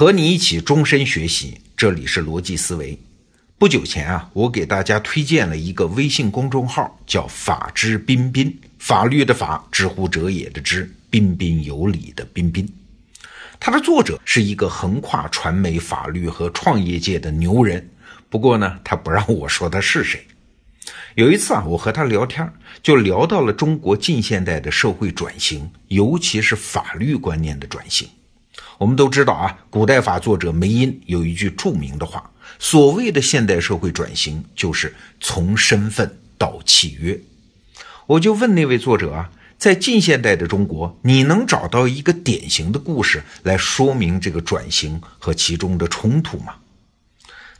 和你一起终身学习，这里是逻辑思维。不久前啊，我给大家推荐了一个微信公众号，叫“法之彬彬”，法律的法，知乎者也的知，彬彬有礼的彬彬。它的作者是一个横跨传媒、法律和创业界的牛人。不过呢，他不让我说他是谁。有一次啊，我和他聊天，就聊到了中国近现代的社会转型，尤其是法律观念的转型。我们都知道啊，古代法作者梅因有一句著名的话。所谓的现代社会转型，就是从身份到契约。我就问那位作者啊，在近现代的中国，你能找到一个典型的故事来说明这个转型和其中的冲突吗？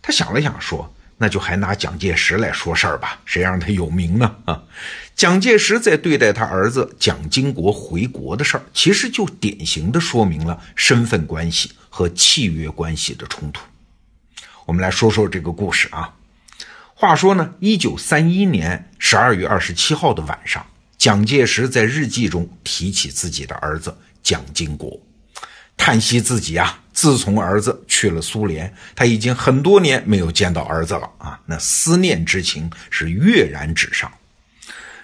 他想了想说：“那就还拿蒋介石来说事儿吧，谁让他有名呢？啊，蒋介石在对待他儿子蒋经国回国的事儿，其实就典型的说明了身份关系和契约关系的冲突。”我们来说说这个故事啊。话说呢，一九三一年十二月二十七号的晚上，蒋介石在日记中提起自己的儿子蒋经国，叹息自己啊，自从儿子去了苏联，他已经很多年没有见到儿子了啊，那思念之情是跃然纸上。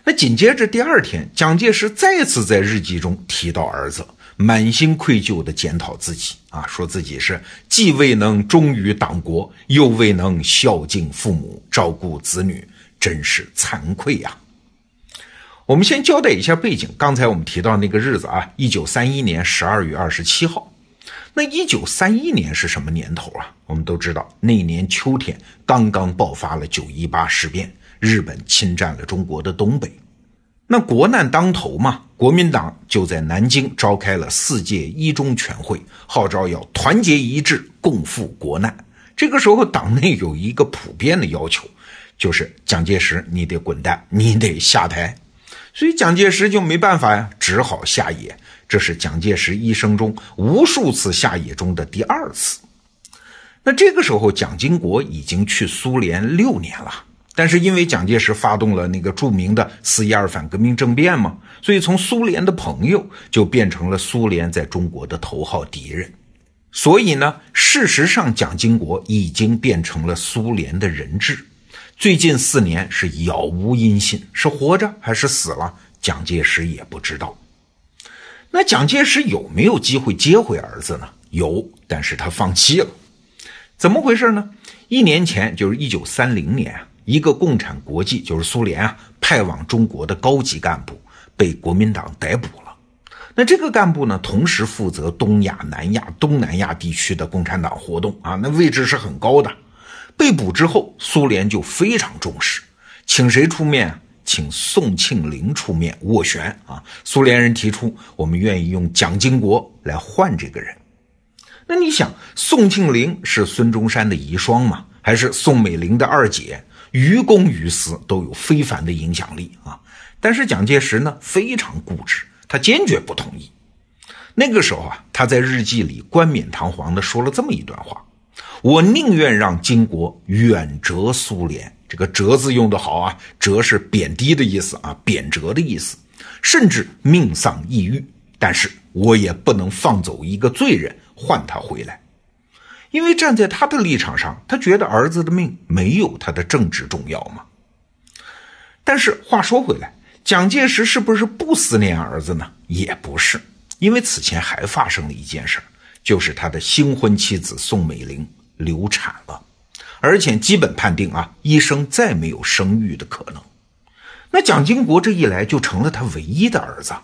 那紧接着第二天，蒋介石再次在日记中提到儿子。满心愧疚地检讨自己啊，说自己是既未能忠于党国，又未能孝敬父母、照顾子女，真是惭愧呀。我们先交代一下背景，刚才我们提到那个日子啊，一九三一年十二月二十七号。那一九三一年是什么年头啊？我们都知道，那年秋天刚刚爆发了九一八事变，日本侵占了中国的东北。那国难当头嘛，国民党就在南京召开了四届一中全会，号召要团结一致，共赴国难。这个时候，党内有一个普遍的要求，就是蒋介石你得滚蛋，你得下台。所以蒋介石就没办法呀，只好下野。这是蒋介石一生中无数次下野中的第二次。那这个时候，蒋经国已经去苏联六年了。但是因为蒋介石发动了那个著名的四一二反革命政变嘛，所以从苏联的朋友就变成了苏联在中国的头号敌人。所以呢，事实上蒋经国已经变成了苏联的人质。最近四年是杳无音信，是活着还是死了，蒋介石也不知道。那蒋介石有没有机会接回儿子呢？有，但是他放弃了。怎么回事呢？一年前，就是一九三零年。一个共产国际，就是苏联啊，派往中国的高级干部被国民党逮捕了。那这个干部呢，同时负责东亚、南亚、东南亚地区的共产党活动啊，那位置是很高的。被捕之后，苏联就非常重视，请谁出面？请宋庆龄出面斡旋啊。苏联人提出，我们愿意用蒋经国来换这个人。那你想，宋庆龄是孙中山的遗孀嘛？还是宋美龄的二姐？于公于私都有非凡的影响力啊！但是蒋介石呢非常固执，他坚决不同意。那个时候啊，他在日记里冠冕堂皇地说了这么一段话：“我宁愿让金国远折苏联。”这个“折”字用得好啊，“折”是贬低的意思啊，贬谪的意思，甚至命丧异域，但是我也不能放走一个罪人换他回来。因为站在他的立场上，他觉得儿子的命没有他的政治重要嘛。但是话说回来，蒋介石是不是不思念儿子呢？也不是，因为此前还发生了一件事儿，就是他的新婚妻子宋美龄流产了，而且基本判定啊，一生再没有生育的可能。那蒋经国这一来就成了他唯一的儿子。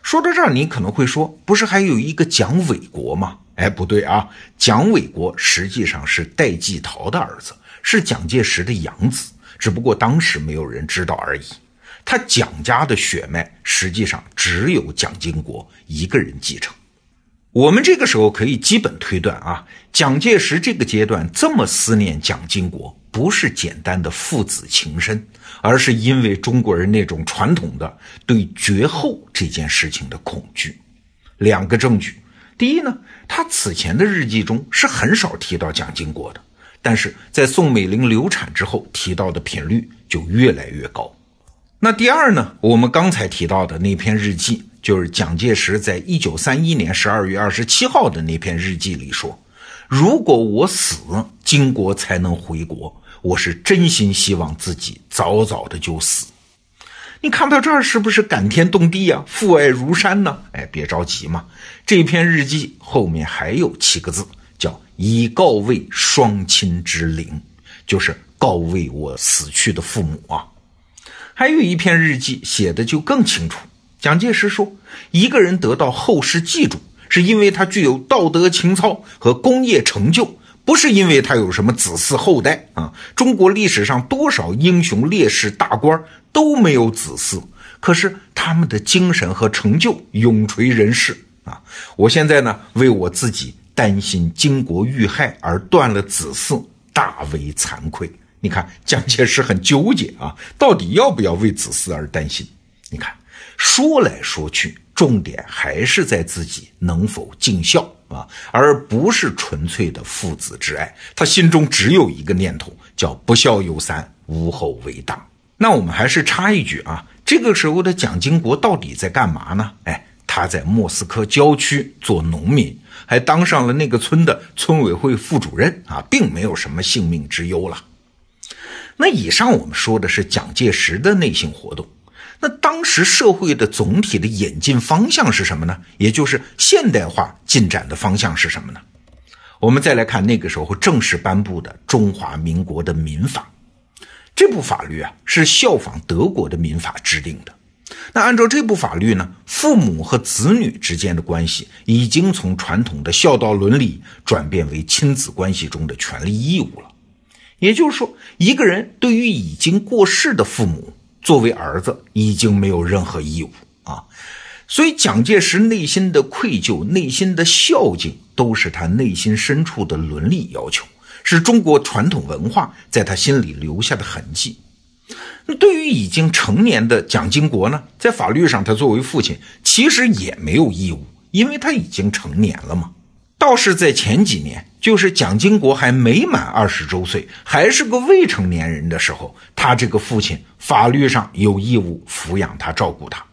说到这儿，你可能会说，不是还有一个蒋纬国吗？哎，不对啊！蒋纬国实际上是戴季陶的儿子，是蒋介石的养子，只不过当时没有人知道而已。他蒋家的血脉实际上只有蒋经国一个人继承。我们这个时候可以基本推断啊，蒋介石这个阶段这么思念蒋经国，不是简单的父子情深，而是因为中国人那种传统的对绝后这件事情的恐惧。两个证据。第一呢，他此前的日记中是很少提到蒋经国的，但是在宋美龄流产之后提到的频率就越来越高。那第二呢，我们刚才提到的那篇日记，就是蒋介石在一九三一年十二月二十七号的那篇日记里说：“如果我死，金国才能回国。我是真心希望自己早早的就死。”你看到这儿是不是感天动地啊？父爱如山呢？哎，别着急嘛，这篇日记后面还有七个字，叫“以告慰双亲之灵”，就是告慰我死去的父母啊。还有一篇日记写的就更清楚，蒋介石说，一个人得到后世记住，是因为他具有道德情操和工业成就。不是因为他有什么子嗣后代啊！中国历史上多少英雄烈士大官都没有子嗣，可是他们的精神和成就永垂人世啊！我现在呢，为我自己担心巾帼遇害而断了子嗣，大为惭愧。你看，蒋介石很纠结啊，到底要不要为子嗣而担心？你看，说来说去。重点还是在自己能否尽孝啊，而不是纯粹的父子之爱。他心中只有一个念头，叫不孝有三，无后为大。那我们还是插一句啊，这个时候的蒋经国到底在干嘛呢？哎，他在莫斯科郊区做农民，还当上了那个村的村委会副主任啊，并没有什么性命之忧了。那以上我们说的是蒋介石的内心活动。那当时社会的总体的演进方向是什么呢？也就是现代化进展的方向是什么呢？我们再来看那个时候正式颁布的中华民国的民法，这部法律啊是效仿德国的民法制定的。那按照这部法律呢，父母和子女之间的关系已经从传统的孝道伦理转变为亲子关系中的权利义务了。也就是说，一个人对于已经过世的父母。作为儿子，已经没有任何义务啊，所以蒋介石内心的愧疚、内心的孝敬，都是他内心深处的伦理要求，是中国传统文化在他心里留下的痕迹。那对于已经成年的蒋经国呢，在法律上，他作为父亲，其实也没有义务，因为他已经成年了嘛。倒是在前几年，就是蒋经国还没满二十周岁，还是个未成年人的时候，他这个父亲法律上有义务抚养他、照顾他。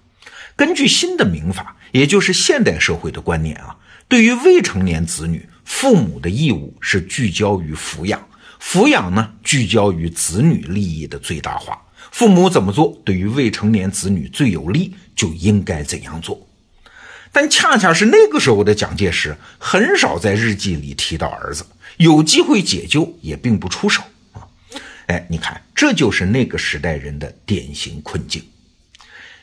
根据新的民法，也就是现代社会的观念啊，对于未成年子女，父母的义务是聚焦于抚养，抚养呢聚焦于子女利益的最大化。父母怎么做，对于未成年子女最有利，就应该怎样做。但恰恰是那个时候的蒋介石，很少在日记里提到儿子，有机会解救也并不出手啊！哎，你看，这就是那个时代人的典型困境。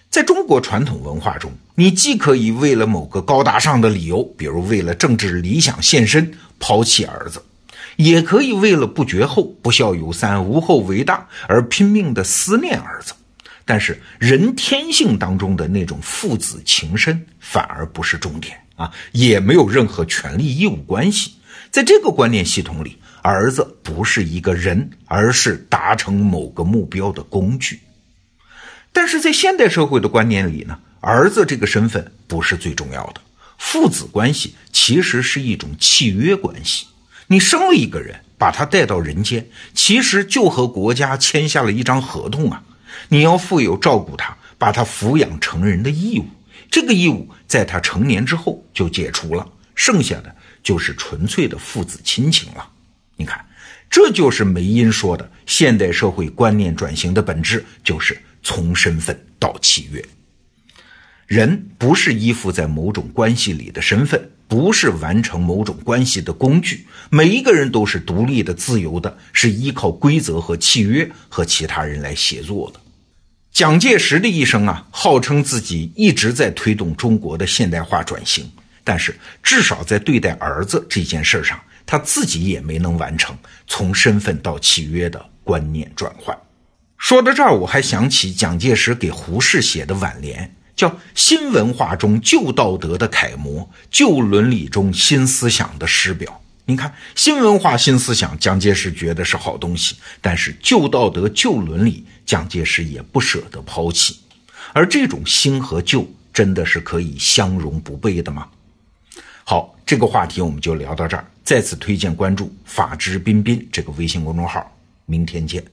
在中国传统文化中，你既可以为了某个高大上的理由，比如为了政治理想献身，抛弃儿子，也可以为了不绝后、不孝有三、无后为大而拼命的思念儿子。但是人天性当中的那种父子情深，反而不是重点啊，也没有任何权利义务关系。在这个观念系统里，儿子不是一个人，而是达成某个目标的工具。但是在现代社会的观念里呢，儿子这个身份不是最重要的，父子关系其实是一种契约关系。你生了一个人，把他带到人间，其实就和国家签下了一张合同啊。你要负有照顾他、把他抚养成人的义务，这个义务在他成年之后就解除了，剩下的就是纯粹的父子亲情了。你看，这就是梅因说的现代社会观念转型的本质，就是从身份到契约。人不是依附在某种关系里的身份，不是完成某种关系的工具。每一个人都是独立的、自由的，是依靠规则和契约和其他人来协作的。蒋介石的一生啊，号称自己一直在推动中国的现代化转型，但是至少在对待儿子这件事上，他自己也没能完成从身份到契约的观念转换。说到这儿，我还想起蒋介石给胡适写的挽联。叫新文化中旧道德的楷模，旧伦理中新思想的师表。你看，新文化、新思想，蒋介石觉得是好东西，但是旧道德、旧伦理，蒋介石也不舍得抛弃。而这种新和旧，真的是可以相容不悖的吗？好，这个话题我们就聊到这儿。再次推荐关注“法治彬彬”这个微信公众号。明天见。